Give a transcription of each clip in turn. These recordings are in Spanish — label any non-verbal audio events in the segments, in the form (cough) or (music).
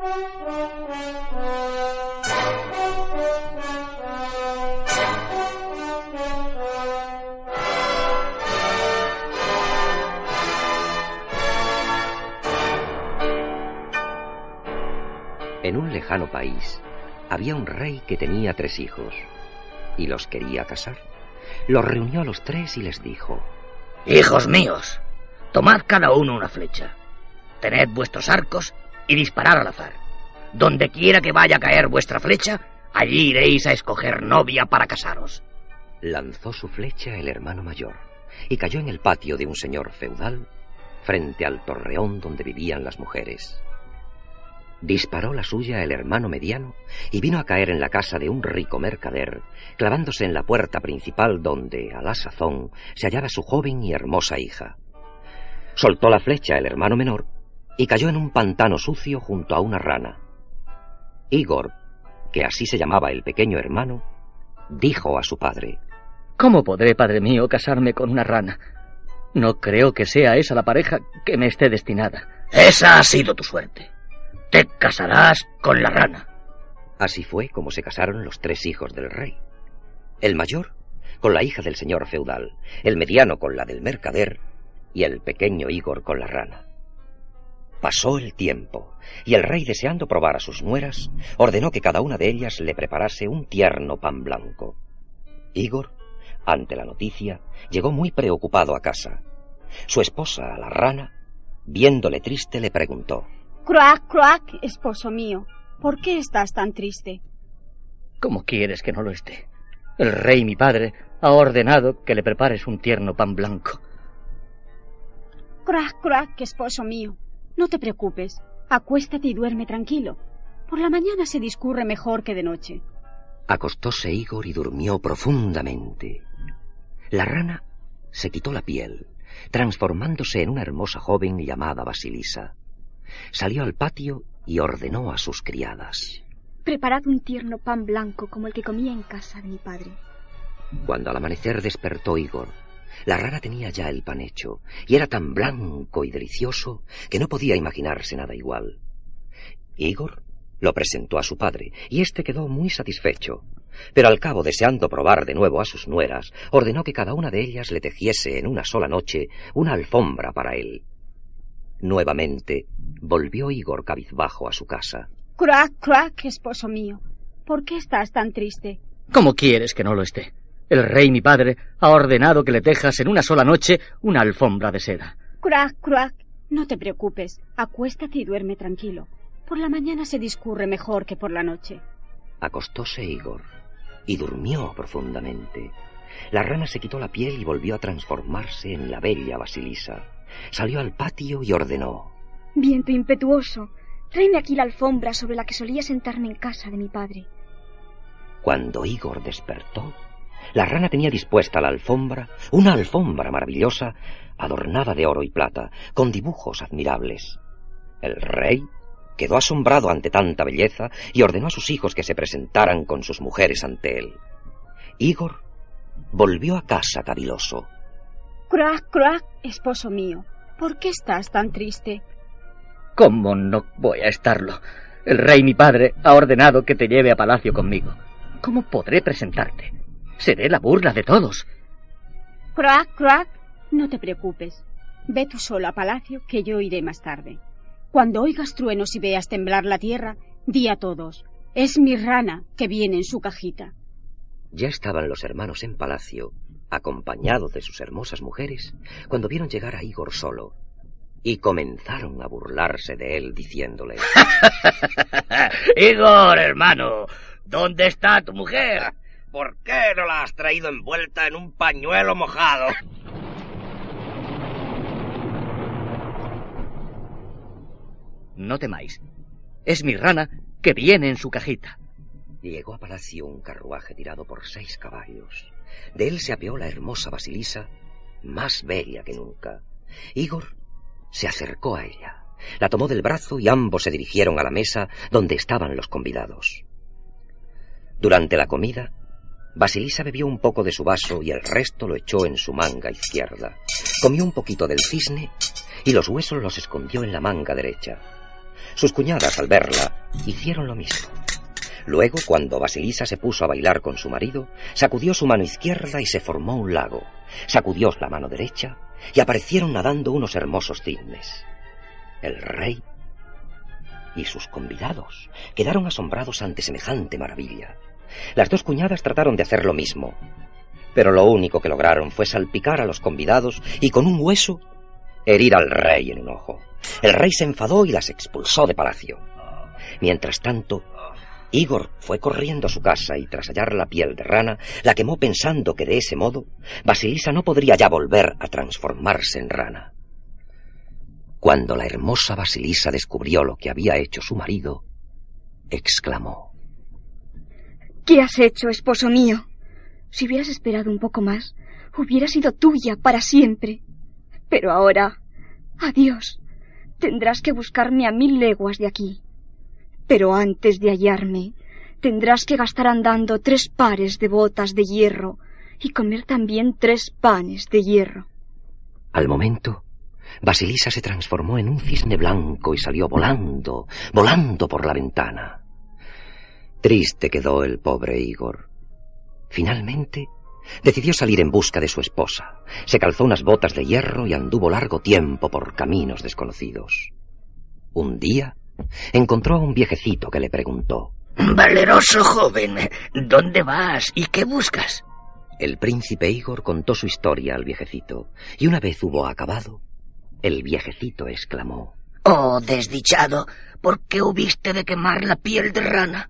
En un lejano país había un rey que tenía tres hijos y los quería casar. Los reunió a los tres y les dijo, Hijos míos, tomad cada uno una flecha, tened vuestros arcos y disparad al azar. Donde quiera que vaya a caer vuestra flecha, allí iréis a escoger novia para casaros. Lanzó su flecha el hermano mayor y cayó en el patio de un señor feudal frente al torreón donde vivían las mujeres. Disparó la suya el hermano mediano y vino a caer en la casa de un rico mercader, clavándose en la puerta principal donde, a la sazón, se hallaba su joven y hermosa hija. Soltó la flecha el hermano menor y cayó en un pantano sucio junto a una rana. Igor, que así se llamaba el pequeño hermano, dijo a su padre, ¿Cómo podré, padre mío, casarme con una rana? No creo que sea esa la pareja que me esté destinada. Esa ha sido tu suerte. Te casarás con la rana. Así fue como se casaron los tres hijos del rey. El mayor con la hija del señor feudal, el mediano con la del mercader y el pequeño Igor con la rana. Pasó el tiempo, y el rey, deseando probar a sus nueras, ordenó que cada una de ellas le preparase un tierno pan blanco. Igor, ante la noticia, llegó muy preocupado a casa. Su esposa, la rana, viéndole triste, le preguntó Croac, croac, esposo mío, ¿por qué estás tan triste? ¿Cómo quieres que no lo esté? El rey, mi padre, ha ordenado que le prepares un tierno pan blanco. Croac, croac, esposo mío, no te preocupes. Acuéstate y duerme tranquilo. Por la mañana se discurre mejor que de noche. Acostóse Igor y durmió profundamente. La rana se quitó la piel, transformándose en una hermosa joven llamada Basilisa. Salió al patio y ordenó a sus criadas. Preparad un tierno pan blanco como el que comía en casa de mi padre. Cuando al amanecer despertó Igor, la rana tenía ya el pan hecho, y era tan blanco y delicioso que no podía imaginarse nada igual. Igor lo presentó a su padre, y éste quedó muy satisfecho. Pero al cabo, deseando probar de nuevo a sus nueras, ordenó que cada una de ellas le tejiese en una sola noche una alfombra para él. Nuevamente volvió Igor cabizbajo a su casa. Crac, crac, esposo mío. ¿Por qué estás tan triste? ¿Cómo quieres que no lo esté? El rey, mi padre, ha ordenado que le tejas en una sola noche una alfombra de seda. Crac, crac. No te preocupes. Acuéstate y duerme tranquilo. Por la mañana se discurre mejor que por la noche. Acostóse Igor y durmió profundamente. La rana se quitó la piel y volvió a transformarse en la bella Basilisa. Salió al patio y ordenó. Viento impetuoso, tráeme aquí la alfombra sobre la que solía sentarme en casa de mi padre. Cuando Igor despertó, la rana tenía dispuesta la alfombra, una alfombra maravillosa, adornada de oro y plata, con dibujos admirables. El rey quedó asombrado ante tanta belleza y ordenó a sus hijos que se presentaran con sus mujeres ante él. Igor volvió a casa caviloso. Crac, crac, esposo mío. ¿Por qué estás tan triste? ¿Cómo no voy a estarlo? El rey, mi padre, ha ordenado que te lleve a palacio conmigo. ¿Cómo podré presentarte? Seré la burla de todos. Crac, crac, no te preocupes. Ve tú solo a palacio, que yo iré más tarde. Cuando oigas truenos y veas temblar la tierra, di a todos, es mi rana que viene en su cajita. Ya estaban los hermanos en palacio, acompañados de sus hermosas mujeres, cuando vieron llegar a Igor solo, y comenzaron a burlarse de él, diciéndole (laughs) Igor, hermano, ¿dónde está tu mujer? ¿Por qué no la has traído envuelta en un pañuelo mojado? No temáis. Es mi rana que viene en su cajita. Llegó a palacio un carruaje tirado por seis caballos. De él se apeó la hermosa Basilisa, más bella que nunca. Igor se acercó a ella, la tomó del brazo y ambos se dirigieron a la mesa donde estaban los convidados. Durante la comida, Basilisa bebió un poco de su vaso y el resto lo echó en su manga izquierda. Comió un poquito del cisne y los huesos los escondió en la manga derecha. Sus cuñadas, al verla, hicieron lo mismo. Luego, cuando Basilisa se puso a bailar con su marido, sacudió su mano izquierda y se formó un lago. Sacudió la mano derecha y aparecieron nadando unos hermosos cisnes. El rey y sus convidados quedaron asombrados ante semejante maravilla. Las dos cuñadas trataron de hacer lo mismo, pero lo único que lograron fue salpicar a los convidados y con un hueso herir al rey en un ojo. El rey se enfadó y las expulsó de palacio. Mientras tanto, Igor fue corriendo a su casa y tras hallar la piel de rana, la quemó pensando que de ese modo Basilisa no podría ya volver a transformarse en rana. Cuando la hermosa Basilisa descubrió lo que había hecho su marido, exclamó ¿Qué has hecho, esposo mío? Si hubieras esperado un poco más, hubiera sido tuya para siempre. Pero ahora, adiós. Tendrás que buscarme a mil leguas de aquí. Pero antes de hallarme, tendrás que gastar andando tres pares de botas de hierro y comer también tres panes de hierro. Al momento, Basilisa se transformó en un cisne blanco y salió volando, volando por la ventana. Triste quedó el pobre Igor. Finalmente, decidió salir en busca de su esposa. Se calzó unas botas de hierro y anduvo largo tiempo por caminos desconocidos. Un día, encontró a un viejecito que le preguntó Valeroso joven, ¿dónde vas y qué buscas? El príncipe Igor contó su historia al viejecito, y una vez hubo acabado, el viejecito exclamó Oh, desdichado, ¿por qué hubiste de quemar la piel de rana?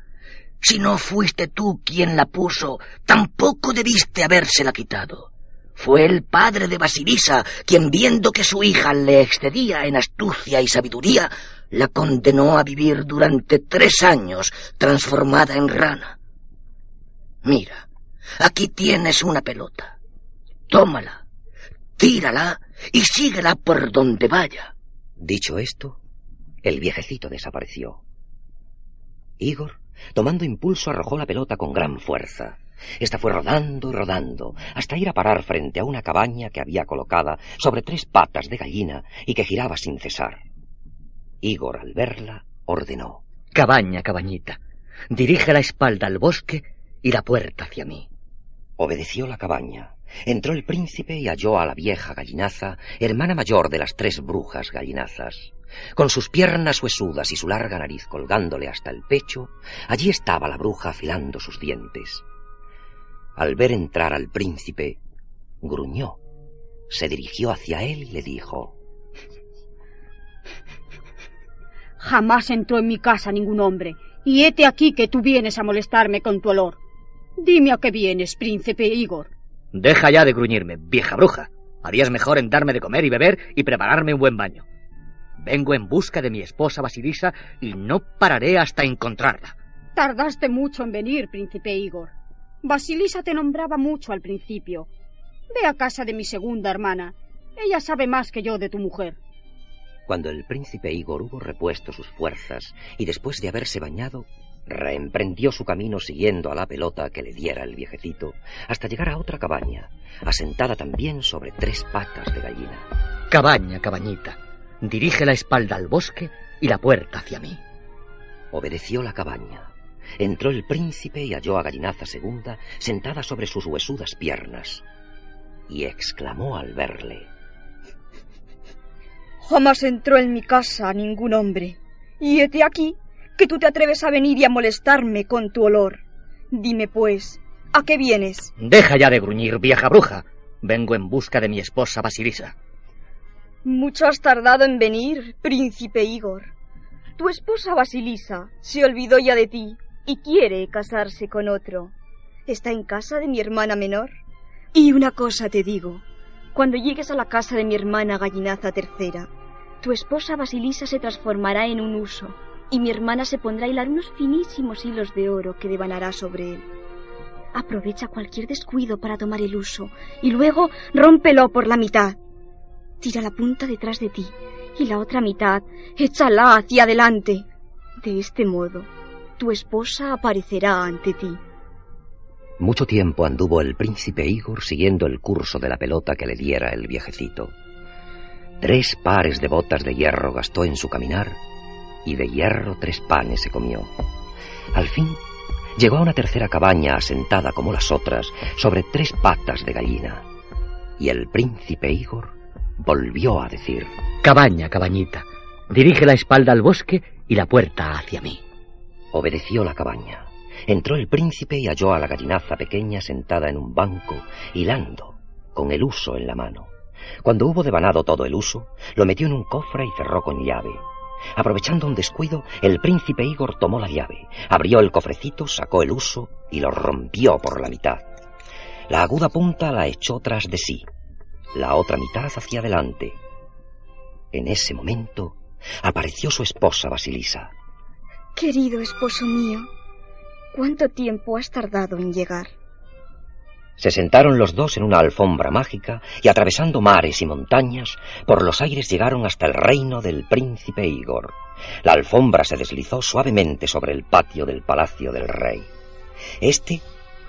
Si no fuiste tú quien la puso, tampoco debiste habérsela quitado. Fue el padre de Basilisa quien, viendo que su hija le excedía en astucia y sabiduría, la condenó a vivir durante tres años transformada en rana. Mira, aquí tienes una pelota. Tómala, tírala y síguela por donde vaya. Dicho esto, el viejecito desapareció. Igor Tomando impulso arrojó la pelota con gran fuerza. Esta fue rodando y rodando hasta ir a parar frente a una cabaña que había colocada sobre tres patas de gallina y que giraba sin cesar. Igor, al verla, ordenó. Cabaña, cabañita, dirige la espalda al bosque y la puerta hacia mí. Obedeció la cabaña. Entró el príncipe y halló a la vieja gallinaza, hermana mayor de las tres brujas gallinazas. Con sus piernas huesudas y su larga nariz colgándole hasta el pecho, allí estaba la bruja afilando sus dientes. Al ver entrar al príncipe, gruñó, se dirigió hacia él y le dijo Jamás entró en mi casa ningún hombre, y hete aquí que tú vienes a molestarme con tu olor. Dime a qué vienes, príncipe Igor. Deja ya de gruñirme, vieja bruja. Harías mejor en darme de comer y beber y prepararme un buen baño. Vengo en busca de mi esposa Basilisa y no pararé hasta encontrarla. Tardaste mucho en venir, príncipe Igor. Basilisa te nombraba mucho al principio. Ve a casa de mi segunda hermana. Ella sabe más que yo de tu mujer. Cuando el príncipe Igor hubo repuesto sus fuerzas y después de haberse bañado, reemprendió su camino siguiendo a la pelota que le diera el viejecito hasta llegar a otra cabaña, asentada también sobre tres patas de gallina. Cabaña, cabañita, dirige la espalda al bosque y la puerta hacia mí. Obedeció la cabaña. Entró el príncipe y halló a Gallinaza segunda sentada sobre sus huesudas piernas. Y exclamó al verle. Jamás entró en mi casa ningún hombre. Y hete aquí que tú te atreves a venir y a molestarme con tu olor. Dime, pues, ¿a qué vienes? Deja ya de gruñir, vieja bruja. Vengo en busca de mi esposa Basilisa. Mucho has tardado en venir, príncipe Igor. Tu esposa Basilisa se olvidó ya de ti y quiere casarse con otro. Está en casa de mi hermana menor. Y una cosa te digo. Cuando llegues a la casa de mi hermana Gallinaza tercera, tu esposa Basilisa se transformará en un uso y mi hermana se pondrá a hilar unos finísimos hilos de oro que devanará sobre él. Aprovecha cualquier descuido para tomar el uso y luego rómpelo por la mitad. Tira la punta detrás de ti y la otra mitad échala hacia adelante. De este modo, tu esposa aparecerá ante ti. Mucho tiempo anduvo el príncipe Igor siguiendo el curso de la pelota que le diera el viejecito. Tres pares de botas de hierro gastó en su caminar y de hierro tres panes se comió. Al fin llegó a una tercera cabaña asentada como las otras sobre tres patas de gallina. Y el príncipe Igor volvió a decir Cabaña, cabañita, dirige la espalda al bosque y la puerta hacia mí. Obedeció la cabaña. Entró el príncipe y halló a la gallinaza pequeña sentada en un banco, hilando, con el uso en la mano. Cuando hubo devanado todo el uso, lo metió en un cofre y cerró con llave. Aprovechando un descuido, el príncipe Igor tomó la llave, abrió el cofrecito, sacó el uso y lo rompió por la mitad. La aguda punta la echó tras de sí, la otra mitad hacia adelante. En ese momento apareció su esposa Basilisa. Querido esposo mío, ¿cuánto tiempo has tardado en llegar? Se sentaron los dos en una alfombra mágica y atravesando mares y montañas, por los aires llegaron hasta el reino del príncipe Igor. La alfombra se deslizó suavemente sobre el patio del palacio del rey. Este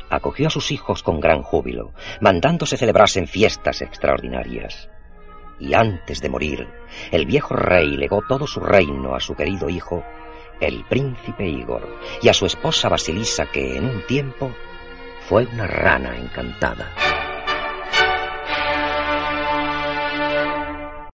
acogió a sus hijos con gran júbilo, mandando se celebrasen fiestas extraordinarias. Y antes de morir, el viejo rey legó todo su reino a su querido hijo, el príncipe Igor, y a su esposa Basilisa, que en un tiempo fue una rana encantada.